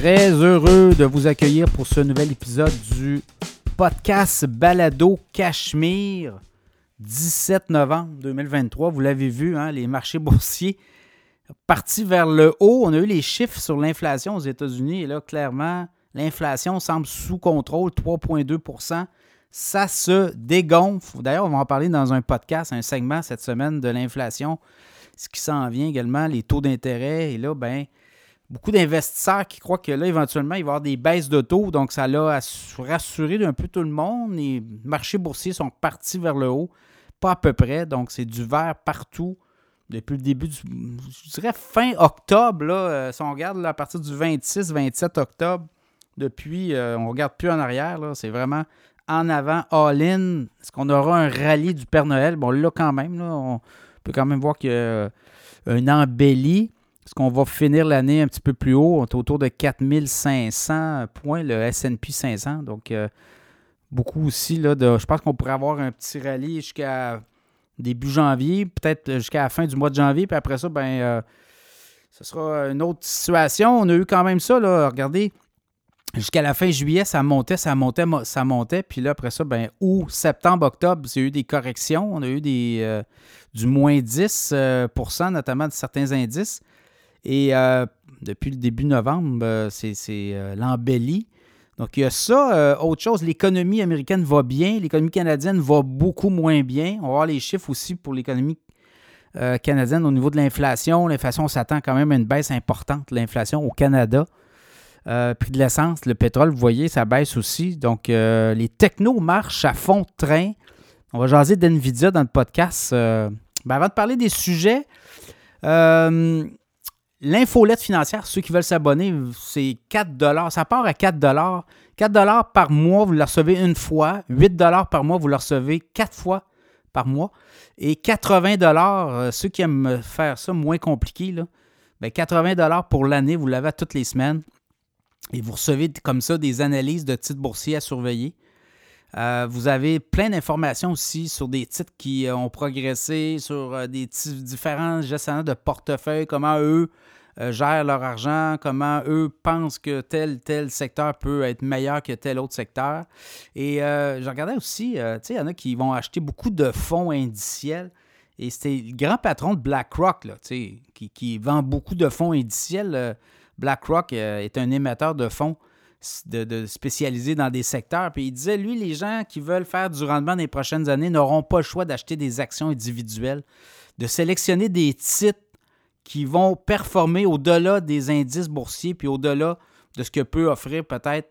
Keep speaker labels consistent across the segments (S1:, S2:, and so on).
S1: Très heureux de vous accueillir pour ce nouvel épisode du podcast Balado Cachemire. 17 novembre 2023, vous l'avez vu, hein, les marchés boursiers partis vers le haut. On a eu les chiffres sur l'inflation aux États-Unis et là, clairement, l'inflation semble sous contrôle, 3,2% Ça se dégonfle. D'ailleurs, on va en parler dans un podcast, un segment cette semaine de l'inflation, ce qui s'en vient également, les taux d'intérêt. Et là, ben, beaucoup d'investisseurs qui croient que là, éventuellement, il va y avoir des baisses de taux. Donc, ça l'a rassuré d'un peu tout le monde. Les marchés boursiers sont partis vers le haut, pas à peu près. Donc, c'est du vert partout depuis le début du. Je dirais fin octobre, là, euh, si on regarde à partir du 26-27 octobre, depuis, euh, on ne regarde plus en arrière. C'est vraiment en avant, all-in. Est-ce qu'on aura un rallye du Père Noël? Bon, là, quand même, là, on peut quand même voir qu'il y a une embellie. Est-ce qu'on va finir l'année un petit peu plus haut? On est autour de 4500 points, le SP 500. Donc, euh, beaucoup aussi. Là, de, je pense qu'on pourrait avoir un petit rallye jusqu'à début janvier, peut-être jusqu'à la fin du mois de janvier. Puis après ça, ben, euh, ce sera une autre situation. On a eu quand même ça. Là, regardez, jusqu'à la fin juillet, ça montait, ça montait, ça montait. Puis là, après ça, ben, août, septembre, octobre, il y a eu des corrections. On a eu des, euh, du moins 10% notamment de certains indices. Et euh, depuis le début novembre, euh, c'est euh, l'embellie. Donc, il y a ça. autre chose, l'économie américaine va bien, l'économie canadienne va beaucoup moins bien. On va voir les chiffres aussi pour l'économie canadienne au niveau de l'inflation. L'inflation, on s'attend quand même à une baisse importante, l'inflation au Canada. prix de l'essence, le pétrole, vous voyez, ça baisse aussi. Donc, les technos marchent à fond de train. On va jaser d'NVIDIA dans le podcast. Ben, avant de parler des sujets, L'infolette financière, ceux qui veulent s'abonner, c'est 4 Ça part à 4 4 par mois, vous la recevez une fois. 8 par mois, vous la recevez 4 fois par mois. Et 80 euh, ceux qui aiment faire ça moins compliqué, là, 80 ben, pour l'année, vous l'avez toutes les semaines. Et vous recevez comme ça des analyses de titres boursiers à surveiller. Euh, vous avez plein d'informations aussi sur des titres qui ont progressé, sur euh, des différents gestionnaires de portefeuille, comment eux euh, gèrent leur argent, comment eux pensent que tel, tel secteur peut être meilleur que tel autre secteur. Et euh, je regardais aussi, euh, il y en a qui vont acheter beaucoup de fonds indiciels. Et c'était le grand patron de BlackRock, qui, qui vend beaucoup de fonds indiciels. BlackRock est un émetteur de fonds de, spécialisés dans des secteurs. Puis il disait, lui, les gens qui veulent faire du rendement dans les prochaines années n'auront pas le choix d'acheter des actions individuelles, de sélectionner des titres qui vont performer au-delà des indices boursiers, puis au-delà de ce que peut offrir peut-être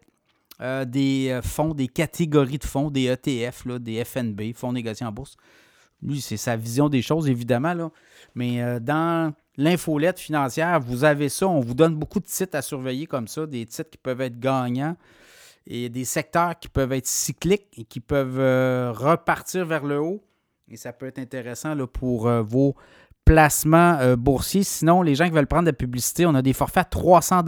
S1: euh, des euh, fonds, des catégories de fonds, des ETF, là, des FNB, fonds négociés en bourse. Lui, c'est sa vision des choses, évidemment. Mais euh, dans l'infolette financière, vous avez ça. On vous donne beaucoup de titres à surveiller comme ça, des titres qui peuvent être gagnants et des secteurs qui peuvent être cycliques et qui peuvent repartir vers le haut. Et ça peut être intéressant là, pour vos placement euh, boursier. Sinon, les gens qui veulent prendre de la publicité, on a des forfaits à 300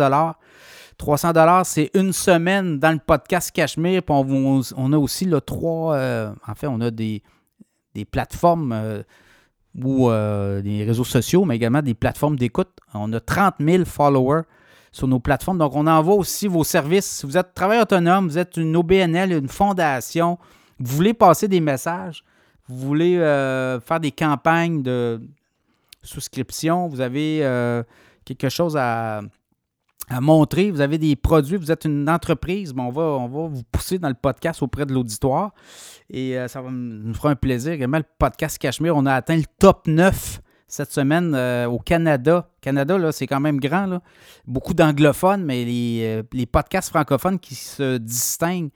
S1: 300 c'est une semaine dans le podcast Cachemire. Puis on, a aussi trois. Euh, en fait, on a des, des plateformes euh, ou des réseaux sociaux, mais également des plateformes d'écoute. On a 30 000 followers sur nos plateformes. Donc, on envoie aussi vos services. Si vous êtes travailleur autonome, vous êtes une OBNL, une fondation, vous voulez passer des messages, vous voulez faire des campagnes de, souscription, vous avez euh, quelque chose à, montrer, vous avez des produits, vous êtes une entreprise, on, va, on va vous pousser dans le podcast auprès de l'auditoire et euh, ça va nous fera un plaisir. Le podcast Cachemire, on a atteint le top 9 cette semaine euh, au Canada. Canada, là, c'est quand même grand. Beaucoup d'anglophones, mais les, les, podcasts francophones qui se distinguent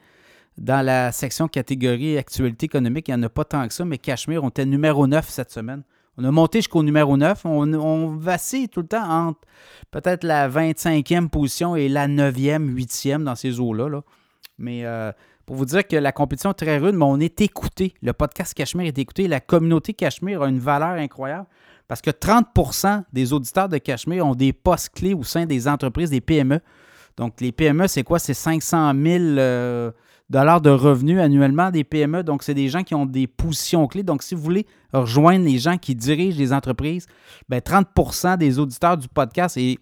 S1: dans la section catégorie actualité économique, il n'y en a pas tant que ça, mais Cachemire, on était numéro 9 cette semaine. On a monté jusqu'au numéro 9. On, vacille tout le temps entre peut-être la 25e position et la 9e, 8e dans ces eaux-là. Mais euh, pour vous dire que la compétition est très rude, mais on est écouté. Le podcast Cachemire est écouté. La communauté Cachemire a une valeur incroyable parce que 30% des auditeurs de Cachemire ont des postes clés au sein des entreprises, des PME. Donc, les PME, c'est quoi? C'est 500 000 dollars de revenus annuellement des PME. Donc, c'est des gens qui ont des positions clés. Donc, si vous voulez rejoindre les gens qui dirigent les entreprises, bien, 30% des auditeurs du podcast, et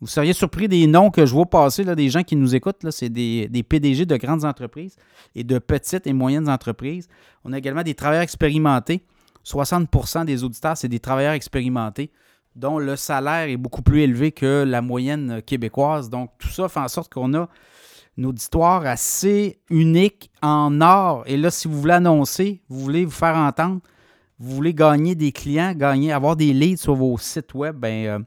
S1: Vous seriez surpris des noms que je vois passer, là, des gens qui nous écoutent. C'est des, des, PDG de grandes entreprises et de petites et moyennes entreprises. On a également des travailleurs expérimentés. 60% des auditeurs, c'est des travailleurs expérimentés dont le salaire est beaucoup plus élevé que la moyenne québécoise. Donc, tout ça fait en sorte qu'on a une auditoire assez unique en or. Et là, si vous voulez annoncer, vous voulez vous faire entendre, vous voulez gagner des clients, gagner, avoir des leads sur vos sites web, ben, euh,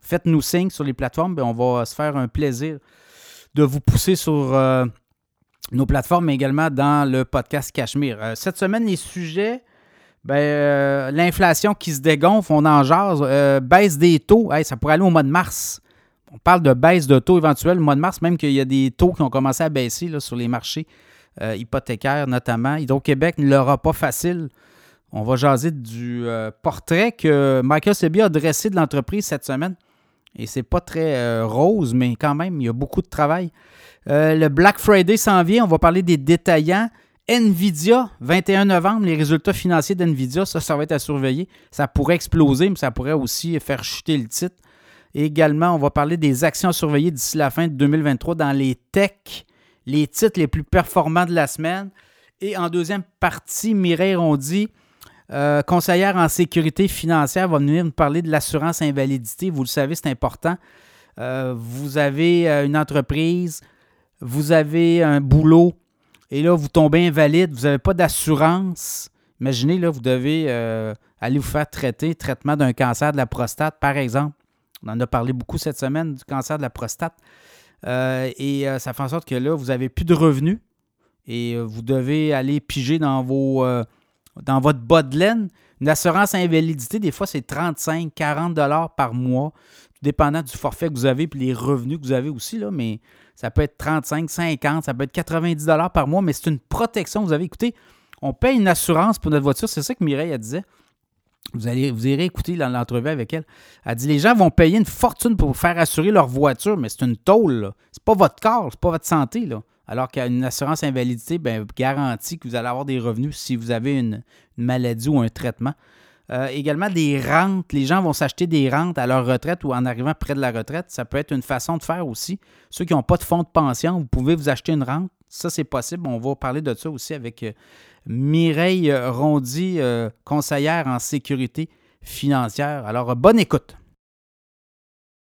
S1: faites-nous signe sur les plateformes. Ben, on va se faire un plaisir de vous pousser sur euh, nos plateformes, mais également dans le podcast Cachemire. Euh, cette semaine, les sujets, ben, l'inflation qui se dégonfle, on en jase, baisse des taux, ça pourrait aller au mois de mars. On parle de baisse de taux éventuelle au mois de mars, même qu'il y a des taux qui ont commencé à baisser sur les marchés hypothécaires notamment. Hydro-Québec ne l'aura pas facile on va jaser du euh, portrait que Michael Sebi a dressé de l'entreprise cette semaine. Et c'est pas très euh, rose, mais quand même, il y a beaucoup de travail. Euh, le Black Friday s'en vient. On va parler des détaillants. Nvidia, 21 novembre, les résultats financiers d'Nvidia, ça, ça va être à surveiller. Ça pourrait exploser, mais ça pourrait aussi faire chuter le titre. Également, on va parler des actions à surveiller d'ici la fin de 2023 dans les techs, les titres les plus performants de la semaine. Et en deuxième partie, Mireille Rondy euh, conseillère en sécurité financière va venir nous parler de l'assurance invalidité. Vous le savez, c'est important. Euh, vous avez euh, une entreprise, vous avez un boulot, et là, vous tombez invalide, vous n'avez pas d'assurance. Imaginez, là, vous devez aller vous faire traiter, traitement d'un cancer de la prostate, par exemple. On en a parlé beaucoup cette semaine du cancer de la prostate. et ça fait en sorte que là, vous n'avez plus de revenus et vous devez aller piger dans vos votre bas de laine, une assurance invalidité, des fois, c'est 35, 40 dollars par mois, dépendant du forfait que vous avez et les revenus que vous avez aussi, là, mais ça peut être 35, 50, ça peut être 90 dollars par mois, mais c'est une protection. Vous avez écouté, on paye une assurance pour notre voiture, c'est ça que Mireille a disait. Vous, allez, vous irez écouter l'entrevue avec elle. Elle dit les gens vont payer une fortune pour faire assurer leur voiture, mais c'est une tôle. C'est pas votre corps, c'est pas votre santé. Là. Alors qu'une assurance invalidité ben, garantit que vous allez avoir des revenus si vous avez une, maladie ou un traitement. Euh, également des rentes. Les gens vont s'acheter des rentes à leur retraite ou en arrivant près de la retraite. Ça peut être une façon de faire aussi. Ceux qui n'ont pas de fonds de pension, vous pouvez vous acheter une rente. Ça, c'est possible. On va parler de ça aussi avec euh, Mireille Rondy, euh, conseillère en sécurité financière. Alors, bonne écoute.